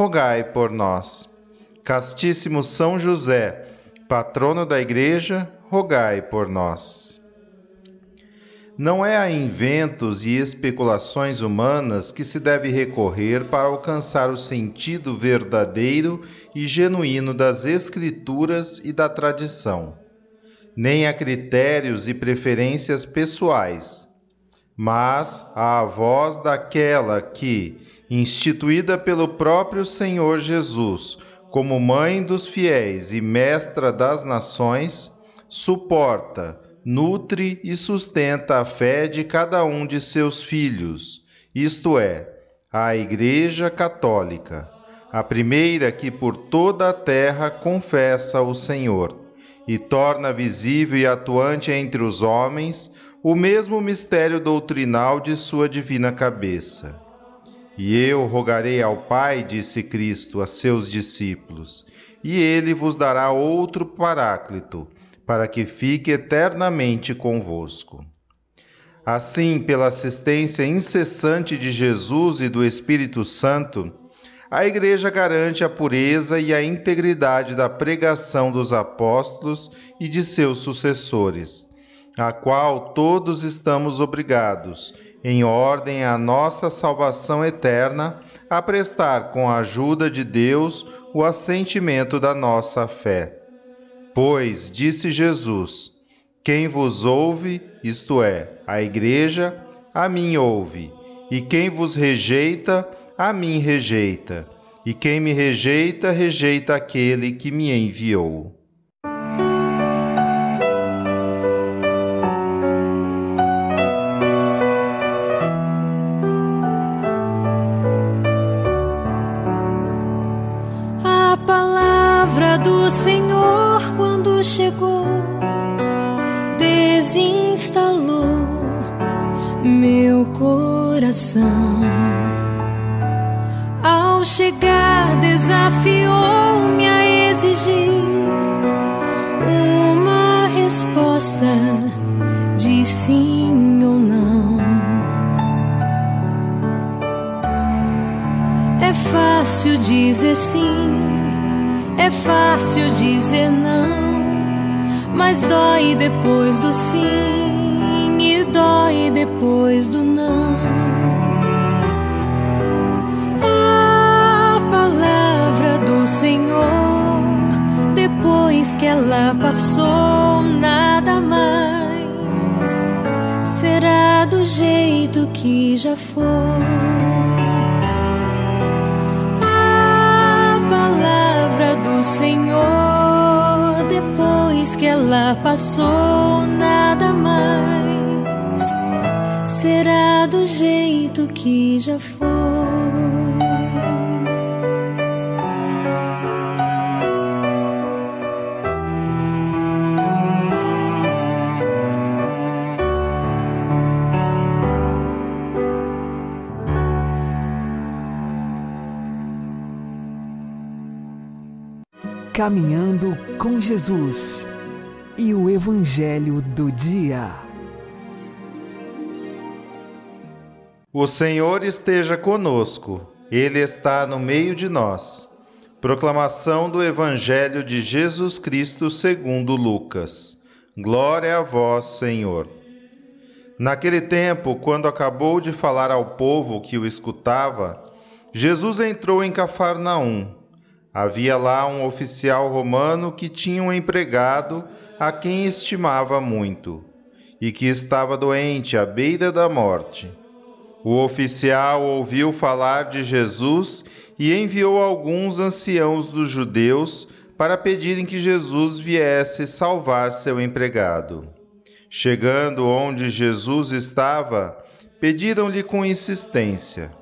rogai por nós. Castíssimo São José, patrono da Igreja, rogai por nós. Não é a inventos e especulações humanas que se deve recorrer para alcançar o sentido verdadeiro e genuíno das Escrituras e da tradição, nem a critérios e preferências pessoais, mas à voz daquela que, instituída pelo próprio Senhor Jesus como mãe dos fiéis e mestra das nações, suporta, nutre e sustenta a fé de cada um de seus filhos, isto é, a Igreja Católica, a primeira que por toda a terra confessa o Senhor e torna visível e atuante entre os homens o mesmo mistério doutrinal de sua divina cabeça e eu rogarei ao Pai, disse Cristo a seus discípulos, e ele vos dará outro Paráclito, para que fique eternamente convosco. Assim, pela assistência incessante de Jesus e do Espírito Santo, a Igreja garante a pureza e a integridade da pregação dos apóstolos e de seus sucessores, a qual todos estamos obrigados em ordem à nossa salvação eterna, a prestar com a ajuda de Deus o assentimento da nossa fé. Pois, disse Jesus, quem vos ouve, isto é, a Igreja, a mim ouve, e quem vos rejeita, a mim rejeita, e quem me rejeita, rejeita aquele que me enviou. Coração. Ao chegar, desafiou-me a exigir uma resposta de sim ou não. É fácil dizer sim, é fácil dizer não mas dói depois do sim e dói depois do não. Senhor, depois que ela passou, nada mais será do jeito que já foi. A palavra do Senhor depois que ela passou, nada mais será do jeito que já foi. Caminhando com Jesus e o Evangelho do Dia. O Senhor esteja conosco, Ele está no meio de nós. Proclamação do Evangelho de Jesus Cristo segundo Lucas. Glória a vós, Senhor. Naquele tempo, quando acabou de falar ao povo que o escutava, Jesus entrou em Cafarnaum Havia lá um oficial romano que tinha um empregado a quem estimava muito e que estava doente à beira da morte. O oficial ouviu falar de Jesus e enviou alguns anciãos dos judeus para pedirem que Jesus viesse salvar seu empregado. Chegando onde Jesus estava, pediram-lhe com insistência: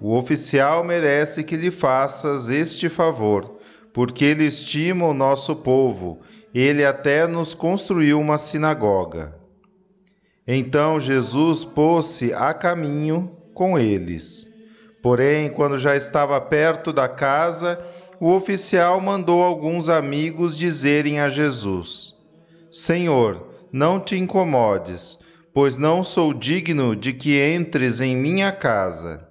O oficial merece que lhe faças este favor, porque ele estima o nosso povo, ele até nos construiu uma sinagoga. Então Jesus pôs-se a caminho com eles. Porém, quando já estava perto da casa, o oficial mandou alguns amigos dizerem a Jesus: Senhor, não te incomodes, pois não sou digno de que entres em minha casa.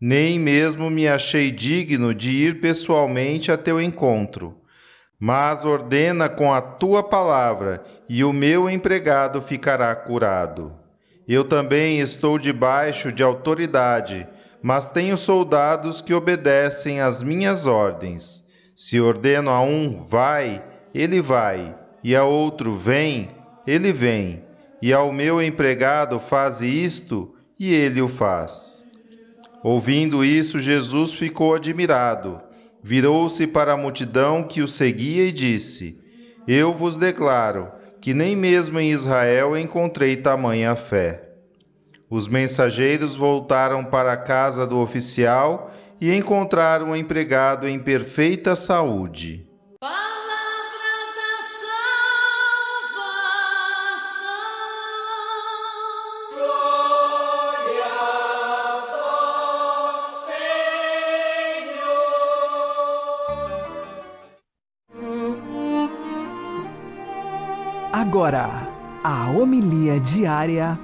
Nem mesmo me achei digno de ir pessoalmente a teu encontro mas ordena com a tua palavra, e o meu empregado ficará curado. Eu também estou debaixo de autoridade, mas tenho soldados que obedecem às minhas ordens. Se ordeno a um, vai, ele vai, e a outro, vem, ele vem, e ao meu empregado, faze isto, e ele o faz. Ouvindo isso, Jesus ficou admirado virou-se para a multidão que o seguia e disse: Eu vos declaro que nem mesmo em Israel encontrei tamanha fé. Os mensageiros voltaram para a casa do oficial e encontraram o empregado em perfeita saúde. Agora, a homilia diária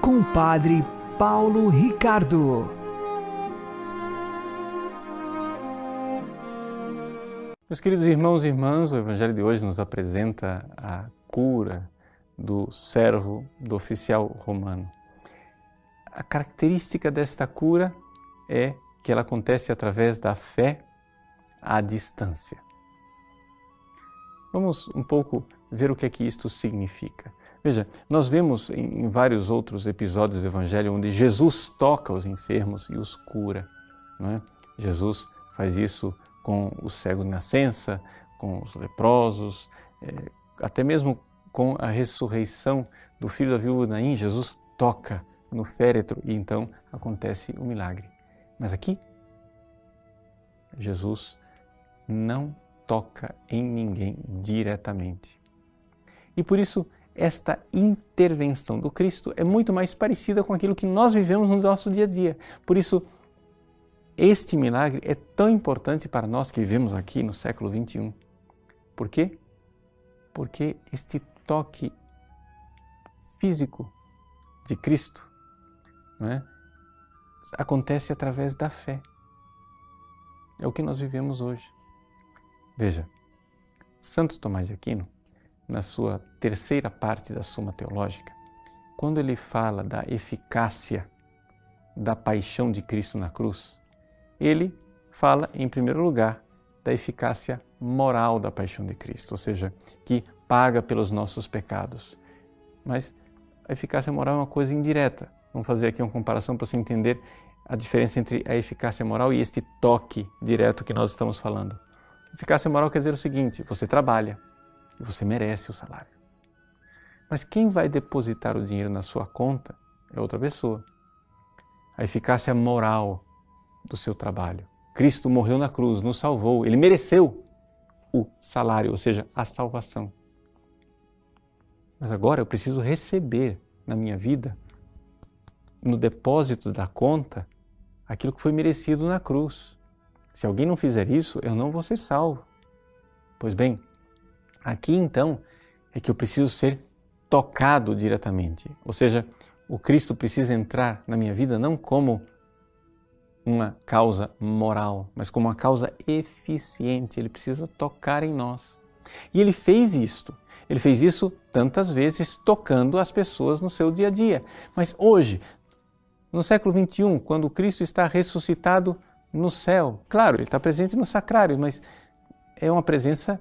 com o Padre Paulo Ricardo. Meus queridos irmãos e irmãs, o Evangelho de hoje nos apresenta a cura do servo do oficial romano. A característica desta cura é que ela acontece através da fé à distância. Vamos um pouco ver o que é que isto significa. Veja, nós vemos em vários outros episódios do Evangelho onde Jesus toca os enfermos e os cura. Não é? Jesus faz isso com o cego de nascença, com os leprosos, é, até mesmo com a ressurreição do filho da viúva Naim, Jesus toca no féretro e então acontece o milagre. Mas aqui, Jesus não toca em ninguém diretamente. E por isso, esta intervenção do Cristo é muito mais parecida com aquilo que nós vivemos no nosso dia a dia. Por isso, este milagre é tão importante para nós que vivemos aqui no século 21. Por quê? Porque este toque físico de Cristo é? acontece através da fé. É o que nós vivemos hoje. Veja, Santo Tomás de Aquino, na sua terceira parte da Suma Teológica, quando ele fala da eficácia da paixão de Cristo na cruz, ele fala, em primeiro lugar, da eficácia moral da paixão de Cristo, ou seja, que paga pelos nossos pecados. Mas a eficácia moral é uma coisa indireta. Vamos fazer aqui uma comparação para você entender a diferença entre a eficácia moral e este toque direto que nós estamos falando. Eficácia moral quer dizer o seguinte: você trabalha você merece o salário. Mas quem vai depositar o dinheiro na sua conta é outra pessoa. A eficácia moral do seu trabalho. Cristo morreu na cruz, nos salvou, ele mereceu o salário, ou seja, a salvação. Mas agora eu preciso receber na minha vida, no depósito da conta, aquilo que foi merecido na cruz. Se alguém não fizer isso, eu não vou ser salvo. Pois bem, aqui então é que eu preciso ser tocado diretamente. Ou seja, o Cristo precisa entrar na minha vida não como uma causa moral, mas como uma causa eficiente. Ele precisa tocar em nós. E ele fez isto. Ele fez isso tantas vezes tocando as pessoas no seu dia a dia. Mas hoje, no século 21, quando Cristo está ressuscitado, no céu. Claro, ele está presente no sacrário, mas é uma presença,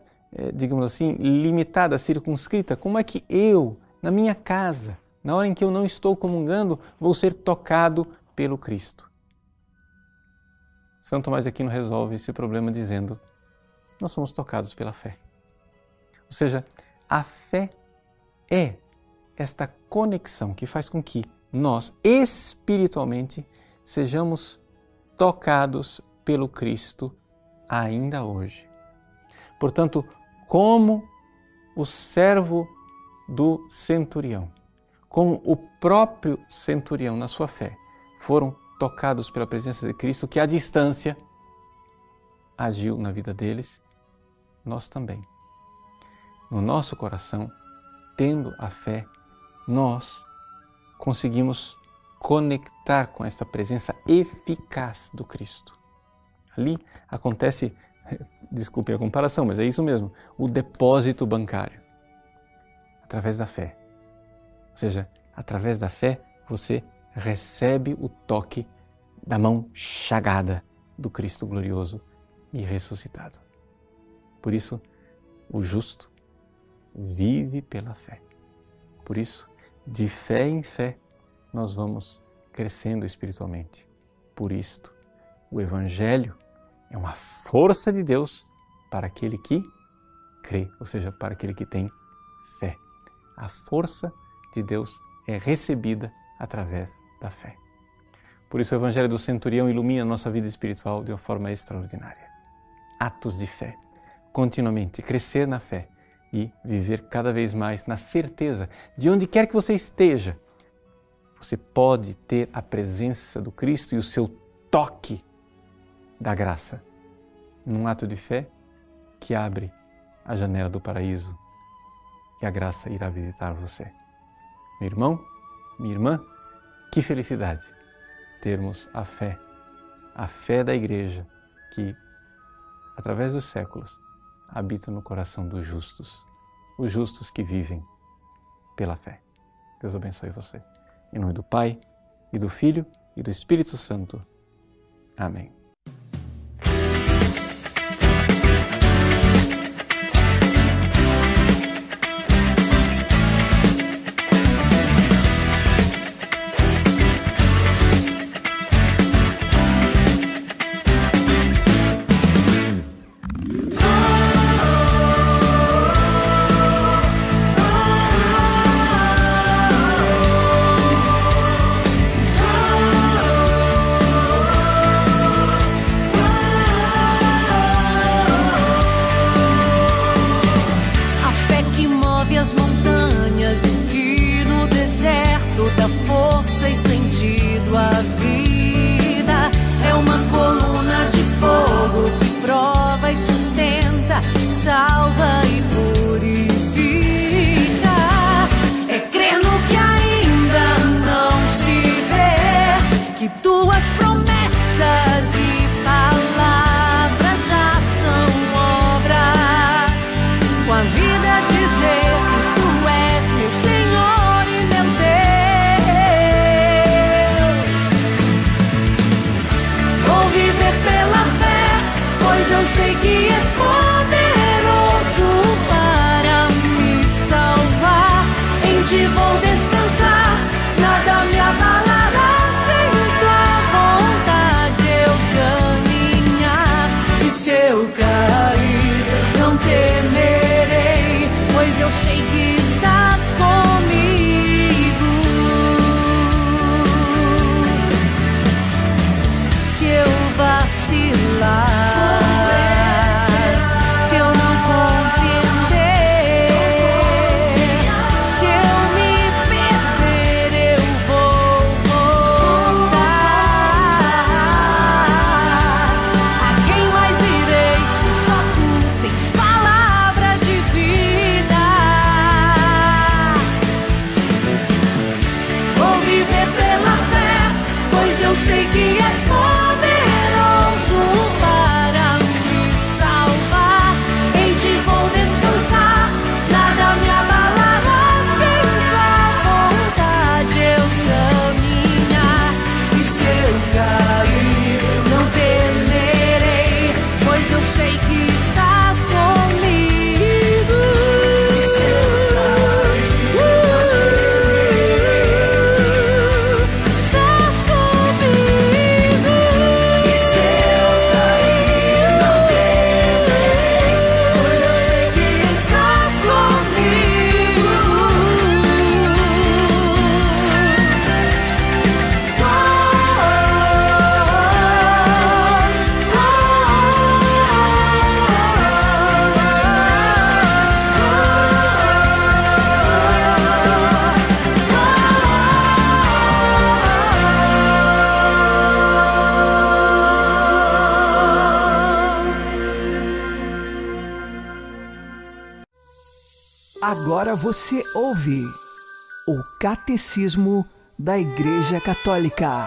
digamos assim, limitada, circunscrita. Como é que eu, na minha casa, na hora em que eu não estou comungando, vou ser tocado pelo Cristo? São Tomás de Aquino resolve esse problema dizendo: nós somos tocados pela fé. Ou seja, a fé é esta conexão que faz com que nós, espiritualmente, sejamos tocados pelo Cristo ainda hoje. Portanto, como o servo do centurião, como o próprio centurião na sua fé, foram tocados pela presença de Cristo, que à distância agiu na vida deles, nós também. No nosso coração, tendo a fé, nós conseguimos conectar com esta presença eficaz do Cristo. Ali acontece, desculpe a comparação, mas é isso mesmo, o depósito bancário através da fé. Ou seja, através da fé você recebe o toque da mão chagada do Cristo glorioso e ressuscitado. Por isso, o justo vive pela fé. Por isso, de fé em fé, nós vamos crescendo espiritualmente. Por isto, o Evangelho é uma força de Deus para aquele que crê, ou seja, para aquele que tem fé. A força de Deus é recebida através da fé. Por isso, o Evangelho do Centurião ilumina a nossa vida espiritual de uma forma extraordinária. Atos de fé, continuamente, crescer na fé e viver cada vez mais na certeza de onde quer que você esteja, você pode ter a presença do Cristo e o seu toque da graça num ato de fé que abre a janela do paraíso e a graça irá visitar você. Meu irmão, minha irmã, que felicidade termos a fé, a fé da igreja que, através dos séculos, habita no coração dos justos, os justos que vivem pela fé. Deus abençoe você. Em nome do Pai, e do Filho, e do Espírito Santo. Amém. I'll shake you. Agora você ouve o Catecismo da Igreja Católica.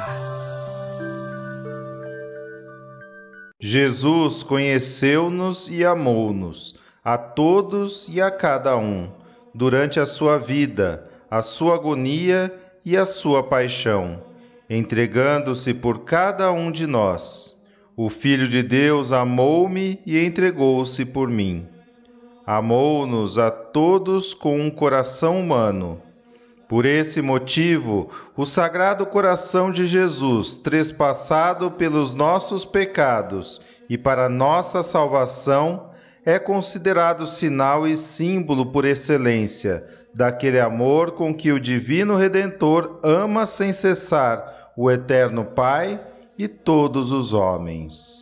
Jesus conheceu-nos e amou-nos, a todos e a cada um, durante a sua vida, a sua agonia e a sua paixão, entregando-se por cada um de nós. O Filho de Deus amou-me e entregou-se por mim. Amou-nos a todos com um coração humano. Por esse motivo, o Sagrado Coração de Jesus, trespassado pelos nossos pecados e para nossa salvação, é considerado sinal e símbolo por excelência daquele amor com que o Divino Redentor ama sem cessar o Eterno Pai e todos os homens.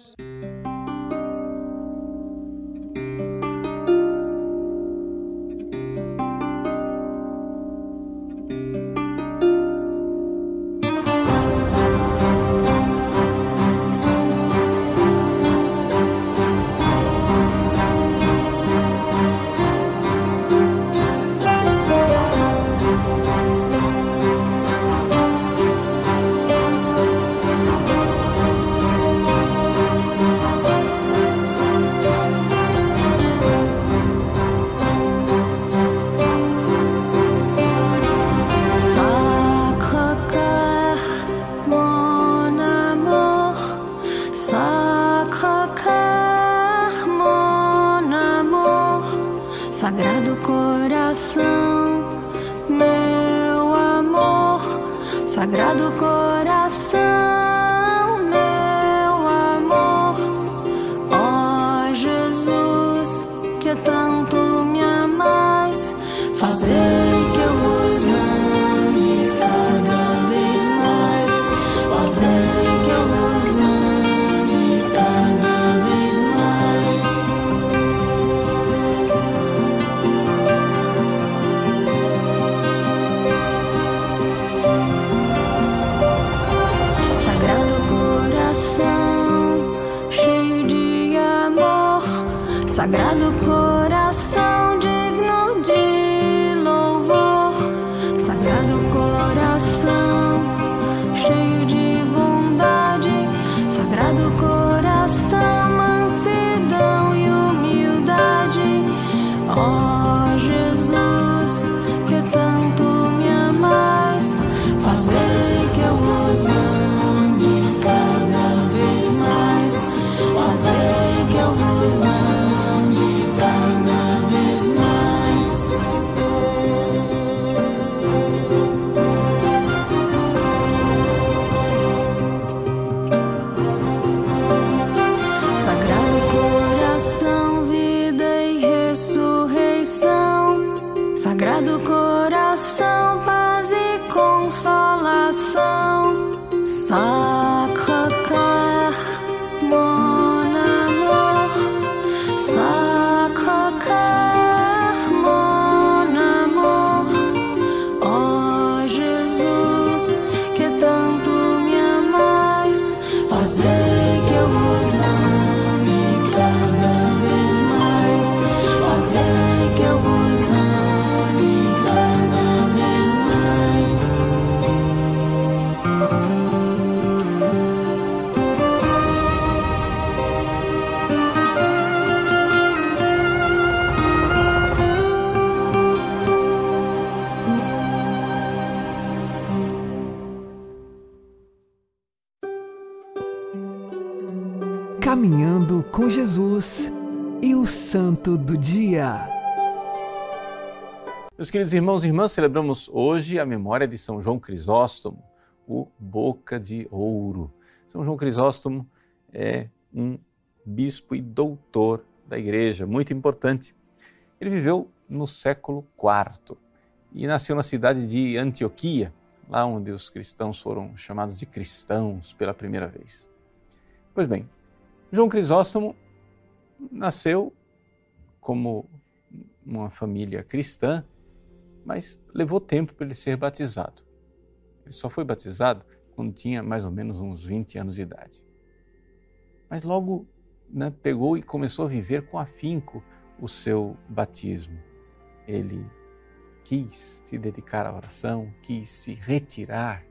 Caminhando Meus queridos irmãos e irmãs, celebramos hoje a memória de São João Crisóstomo, o Boca de Ouro. São João Crisóstomo é um bispo e doutor da Igreja, muito importante. Ele viveu no século IV e nasceu na cidade de Antioquia, lá onde os cristãos foram chamados de cristãos pela primeira vez. Pois bem, João Crisóstomo nasceu como uma família cristã, mas levou tempo para ele ser batizado. Ele só foi batizado quando tinha mais ou menos uns 20 anos de idade. Mas logo né, pegou e começou a viver com afinco o seu batismo. ele quis se dedicar à oração, quis se retirar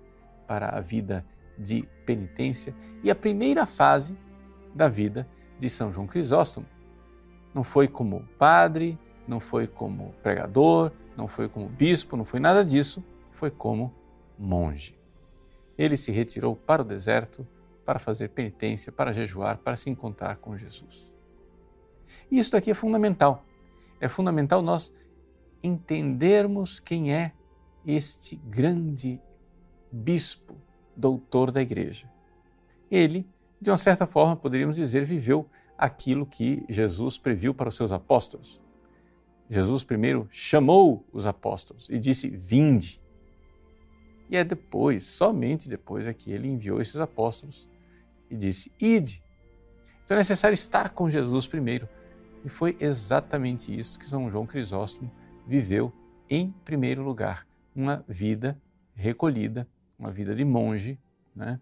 para a vida de penitência e a primeira fase da vida de São João Crisóstomo. Não foi como padre, não foi como pregador, não foi como bispo, não foi nada disso, foi como monge. Ele se retirou para o deserto para fazer penitência, para jejuar, para se encontrar com Jesus. E isso aqui é fundamental. É fundamental nós entendermos quem é este grande bispo, doutor da igreja. Ele, de uma certa forma, poderíamos dizer, viveu aquilo que Jesus previu para os seus apóstolos. Jesus primeiro chamou os apóstolos e disse: Vinde. E é depois, somente depois, é que ele enviou esses apóstolos e disse: Ide. Então é necessário estar com Jesus primeiro. E foi exatamente isso que São João Crisóstomo viveu em primeiro lugar. Uma vida recolhida, uma vida de monge, né?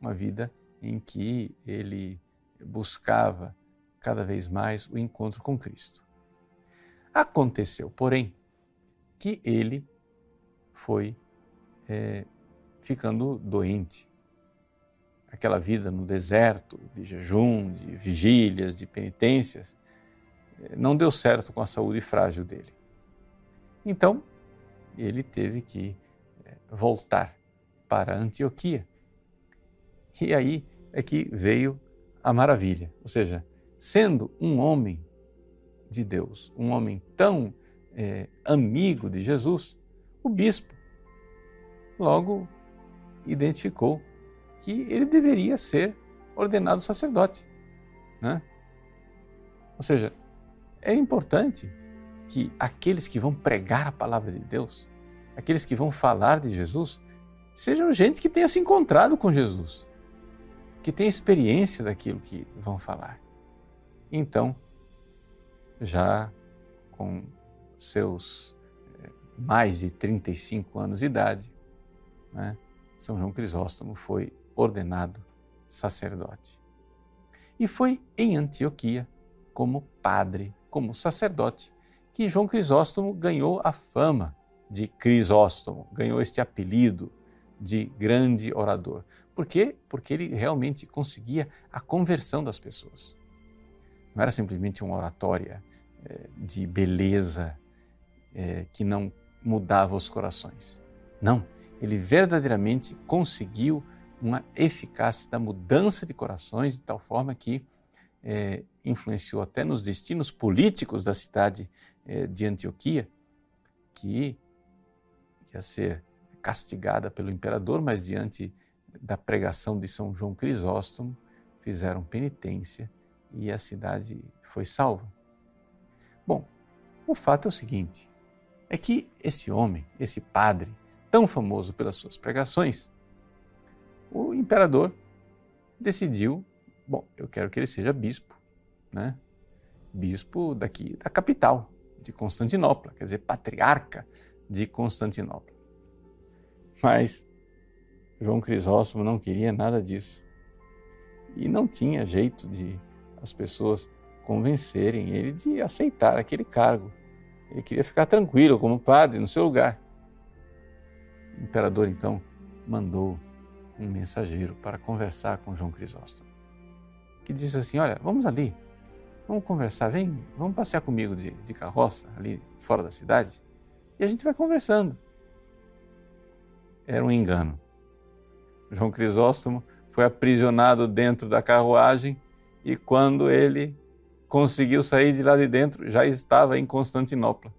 uma vida em que ele buscava cada vez mais o encontro com Cristo. Aconteceu, porém, que ele foi é, ficando doente. Aquela vida no deserto, de jejum, de vigílias, de penitências, é, não deu certo com a saúde frágil dele. Então, ele teve que é, voltar para Antioquia. E aí é que veio a maravilha, ou seja, sendo um homem de Deus, um homem tão é, amigo de Jesus, o bispo logo identificou que ele deveria ser ordenado sacerdote. Né? Ou seja, é importante que aqueles que vão pregar a palavra de Deus, aqueles que vão falar de Jesus, sejam gente que tenha se encontrado com Jesus, que tenha experiência daquilo que vão falar. Então, já com seus eh, mais de 35 anos de idade, né, São João Crisóstomo foi ordenado sacerdote. E foi em Antioquia, como padre, como sacerdote, que João Crisóstomo ganhou a fama de Crisóstomo, ganhou este apelido de grande orador. Por quê? Porque ele realmente conseguia a conversão das pessoas. Não era simplesmente uma oratória de beleza é, que não mudava os corações. Não, ele verdadeiramente conseguiu uma eficácia da mudança de corações de tal forma que é, influenciou até nos destinos políticos da cidade é, de Antioquia, que ia ser castigada pelo imperador, mas diante da pregação de São João Crisóstomo, fizeram penitência e a cidade foi salva. Bom, o fato é o seguinte: é que esse homem, esse padre, tão famoso pelas suas pregações, o imperador decidiu, bom, eu quero que ele seja bispo, né? Bispo daqui da capital, de Constantinopla, quer dizer, patriarca de Constantinopla. Mas João Crisóstomo não queria nada disso. E não tinha jeito de as pessoas convencerem ele de aceitar aquele cargo. Ele queria ficar tranquilo como padre no seu lugar. O imperador então mandou um mensageiro para conversar com João Crisóstomo, que disse assim: Olha, vamos ali, vamos conversar, vem, vamos passear comigo de, de carroça ali fora da cidade e a gente vai conversando. Era um engano. João Crisóstomo foi aprisionado dentro da carruagem e quando ele conseguiu sair de lá de dentro, já estava em Constantinopla.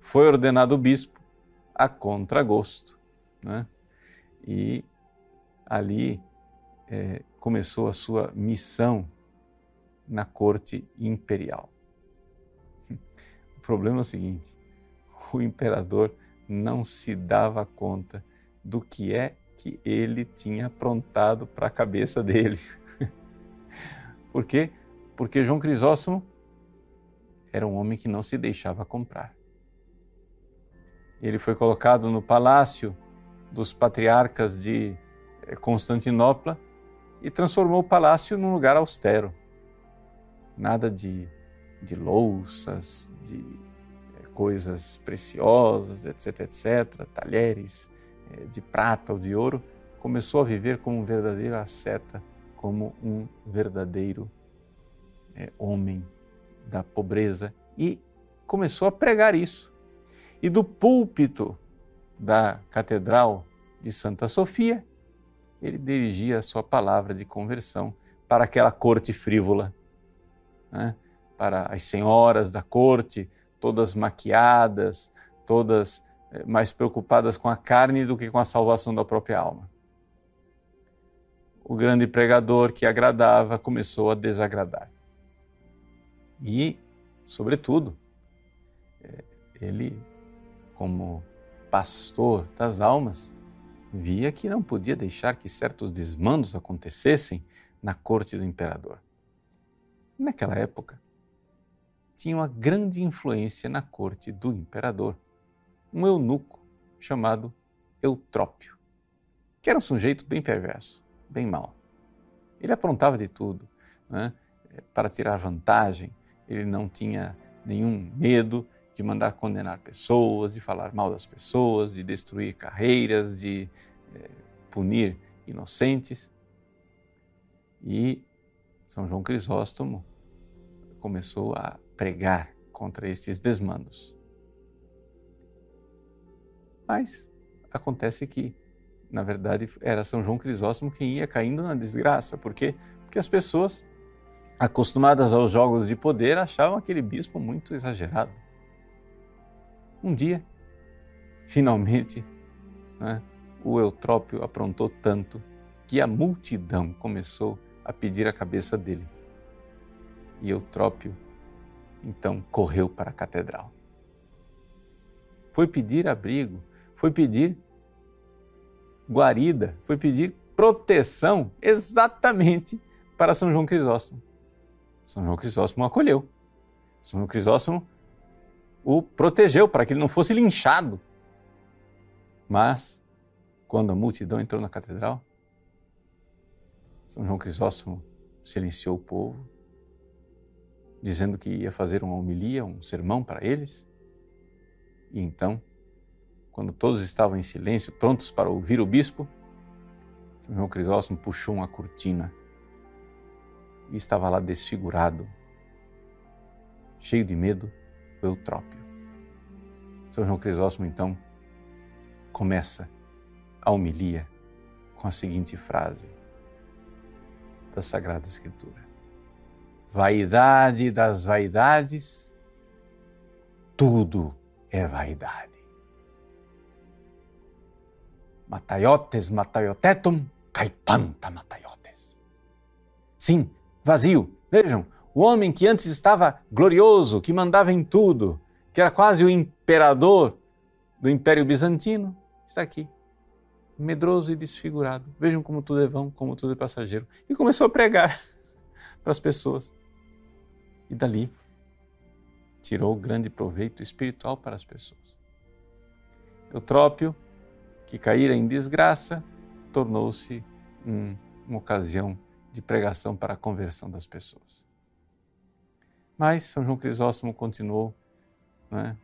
Foi ordenado bispo a contragosto. Né? E ali é, começou a sua missão na corte imperial. O problema é o seguinte: o imperador não se dava conta do que é que ele tinha aprontado para a cabeça dele. Por quê? Porque João Crisóstomo era um homem que não se deixava comprar. Ele foi colocado no palácio dos patriarcas de eh, Constantinopla e transformou o palácio num lugar austero. Nada de, de louças, de eh, coisas preciosas, etc, etc, talheres eh, de prata ou de ouro, começou a viver como um verdadeiro asceta, como um verdadeiro é, homem da pobreza e começou a pregar isso. E do púlpito da Catedral de Santa Sofia, ele dirigia a sua palavra de conversão para aquela corte frívola, né? para as senhoras da corte, todas maquiadas, todas eh, mais preocupadas com a carne do que com a salvação da própria alma. O grande pregador que agradava começou a desagradar. E, sobretudo, eh, ele, como pastor das almas, via que não podia deixar que certos desmandos acontecessem na corte do imperador. Naquela época, tinha uma grande influência na corte do imperador, um eunuco chamado Eutrópio, que era um sujeito bem perverso, bem mau. Ele aprontava de tudo né, para tirar vantagem, ele não tinha nenhum medo de mandar condenar pessoas, de falar mal das pessoas, de destruir carreiras, de é, punir inocentes. E São João Crisóstomo começou a pregar contra esses desmandos. Mas acontece que, na verdade, era São João Crisóstomo quem ia caindo na desgraça. Por quê? Porque as pessoas, acostumadas aos jogos de poder, achavam aquele bispo muito exagerado. Um dia, finalmente, né, o Eutrópio aprontou tanto que a multidão começou a pedir a cabeça dele. E Eutrópio então correu para a catedral. Foi pedir abrigo, foi pedir guarida, foi pedir proteção exatamente para São João Crisóstomo. São João Crisóstomo acolheu. São João Crisóstomo o protegeu para que ele não fosse linchado. Mas, quando a multidão entrou na catedral, São João Crisóstomo silenciou o povo dizendo que ia fazer uma homilia, um sermão para eles. E então, quando todos estavam em silêncio, prontos para ouvir o bispo, São João Crisóstomo puxou uma cortina e estava lá desfigurado, cheio de medo, o Eutrópio. São João Crisóstomo então começa a homilia com a seguinte frase da Sagrada Escritura: vaidade das vaidades, tudo é vaidade. Mataiotes mataiotetum, caipanta mataiotes. Sim, vazio. Vejam, o homem que antes estava glorioso, que mandava em tudo, que era quase o imperador do Império Bizantino, está aqui, medroso e desfigurado. Vejam como tudo é vão, como tudo é passageiro. E começou a pregar para as pessoas e dali tirou grande proveito espiritual para as pessoas. Eutrópio, que caíra em desgraça, tornou-se um, uma ocasião de pregação para a conversão das pessoas. Mas São João Crisóstomo continuou né,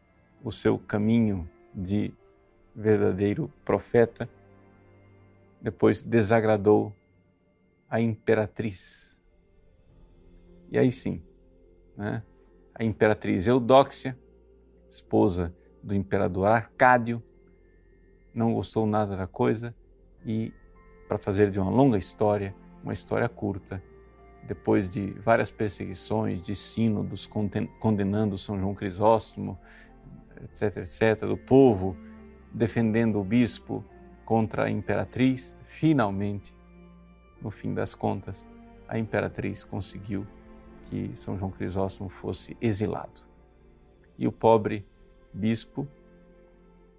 o seu caminho de verdadeiro profeta, depois desagradou a imperatriz. E aí sim, né? a imperatriz Eudóxia, esposa do imperador Arcádio, não gostou nada da coisa e, para fazer de uma longa história, uma história curta, depois de várias perseguições, de sínodos condenando São João Crisóstomo, etc., etc., do povo defendendo o bispo contra a imperatriz, finalmente, no fim das contas, a imperatriz conseguiu que São João Crisóstomo fosse exilado. E o pobre bispo,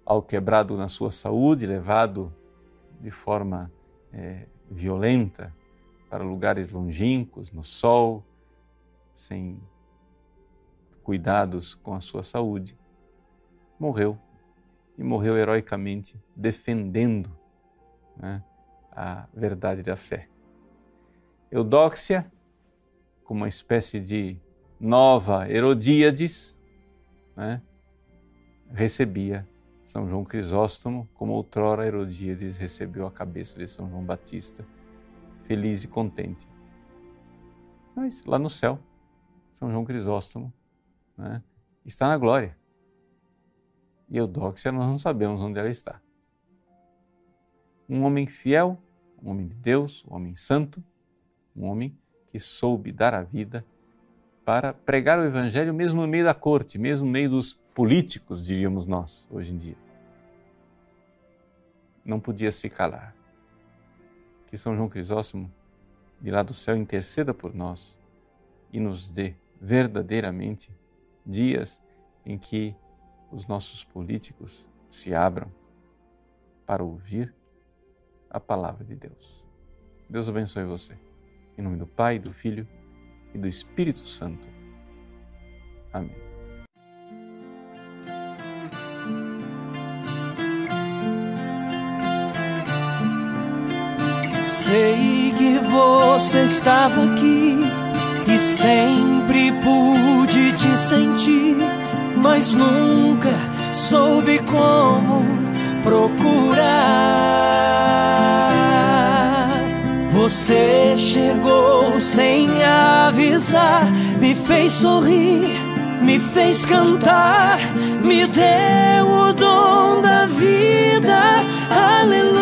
ao quebrado na sua saúde, levado de forma é, violenta para lugares longínquos, no sol, sem cuidados com a sua saúde, morreu e morreu heroicamente defendendo né, a verdade da fé. Eudóxia como uma espécie de nova Herodíades, né? recebia São João Crisóstomo, como outrora Herodíades recebeu a cabeça de São João Batista, feliz e contente. Mas lá no céu, São João Crisóstomo né, está na glória. E Eudóxia nós não sabemos onde ela está. Um homem fiel, um homem de Deus, um homem santo, um homem que soube dar a vida para pregar o Evangelho mesmo no meio da corte, mesmo no meio dos políticos, diríamos nós, hoje em dia. Não podia se calar. Que São João Crisóstomo, de lá do céu, interceda por nós e nos dê verdadeiramente dias em que os nossos políticos se abram para ouvir a palavra de Deus. Deus abençoe você. Em nome do Pai, do Filho e do Espírito Santo. Amém. Sei que você estava aqui e sempre pude te sentir, mas nunca soube como procurar. Você chegou sem avisar, me fez sorrir, me fez cantar, me deu o dom da vida. Aleluia.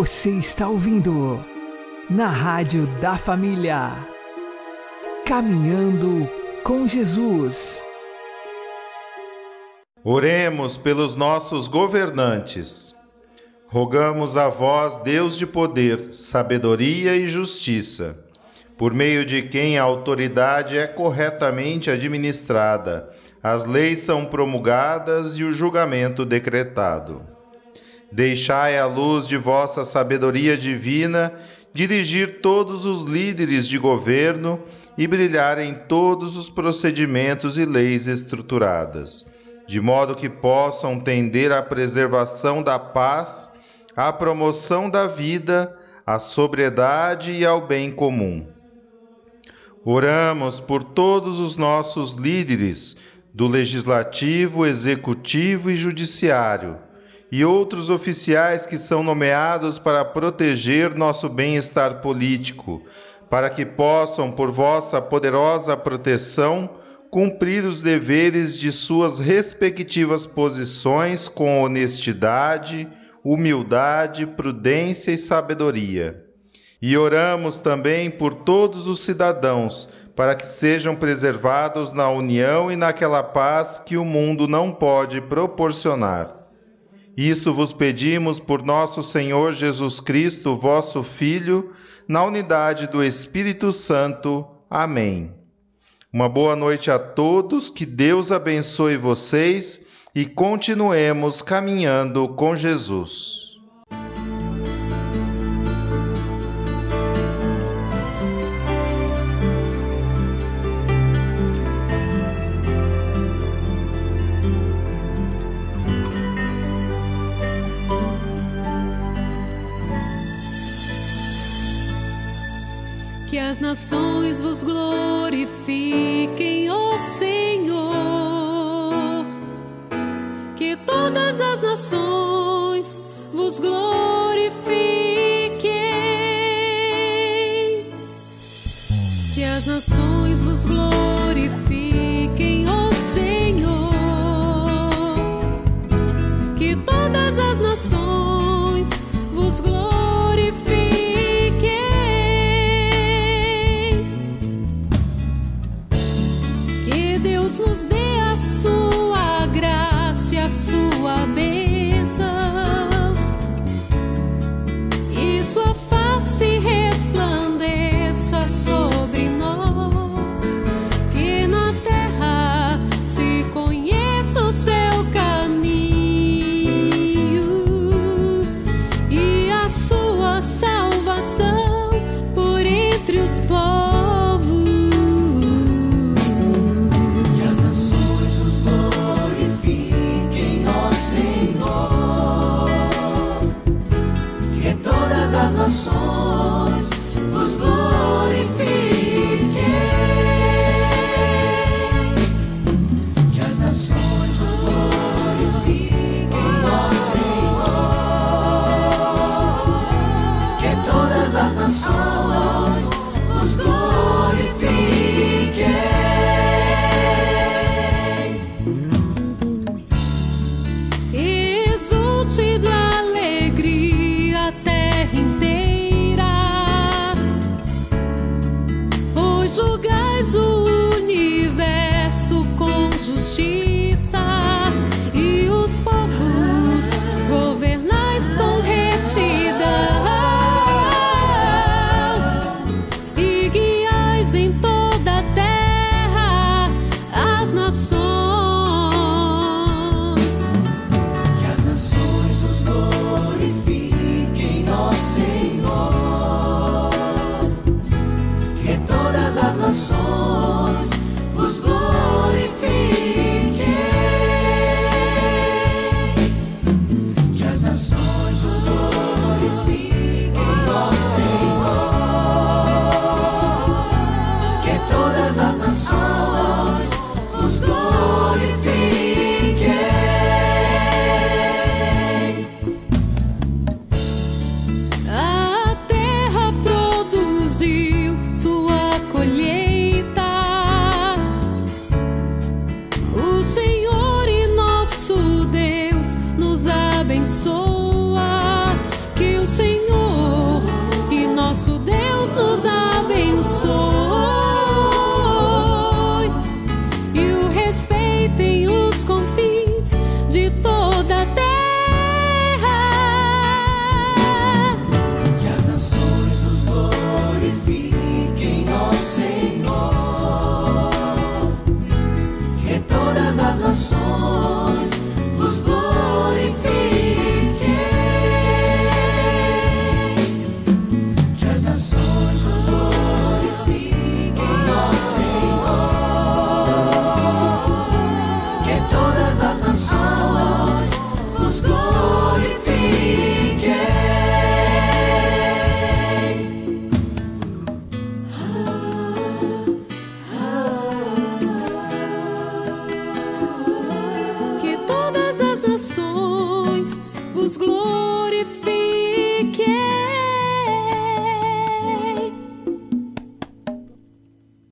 Você está ouvindo na Rádio da Família. Caminhando com Jesus. Oremos pelos nossos governantes. Rogamos a vós, Deus de poder, sabedoria e justiça, por meio de quem a autoridade é corretamente administrada, as leis são promulgadas e o julgamento decretado. Deixai a luz de vossa sabedoria divina dirigir todos os líderes de governo e brilhar em todos os procedimentos e leis estruturadas, de modo que possam tender à preservação da paz, à promoção da vida, à sobriedade e ao bem comum. Oramos por todos os nossos líderes do legislativo, executivo e judiciário e outros oficiais que são nomeados para proteger nosso bem-estar político, para que possam, por vossa poderosa proteção, cumprir os deveres de suas respectivas posições com honestidade, humildade, prudência e sabedoria. E oramos também por todos os cidadãos, para que sejam preservados na união e naquela paz que o mundo não pode proporcionar. Isso vos pedimos por nosso Senhor Jesus Cristo, vosso Filho, na unidade do Espírito Santo. Amém. Uma boa noite a todos, que Deus abençoe vocês e continuemos caminhando com Jesus. As nações vos glorifiquem, ó Senhor. Que todas as nações vos glorifiquem. Que as nações vos glorifiquem, ó Senhor. Que todas as nações vos glorifiquem.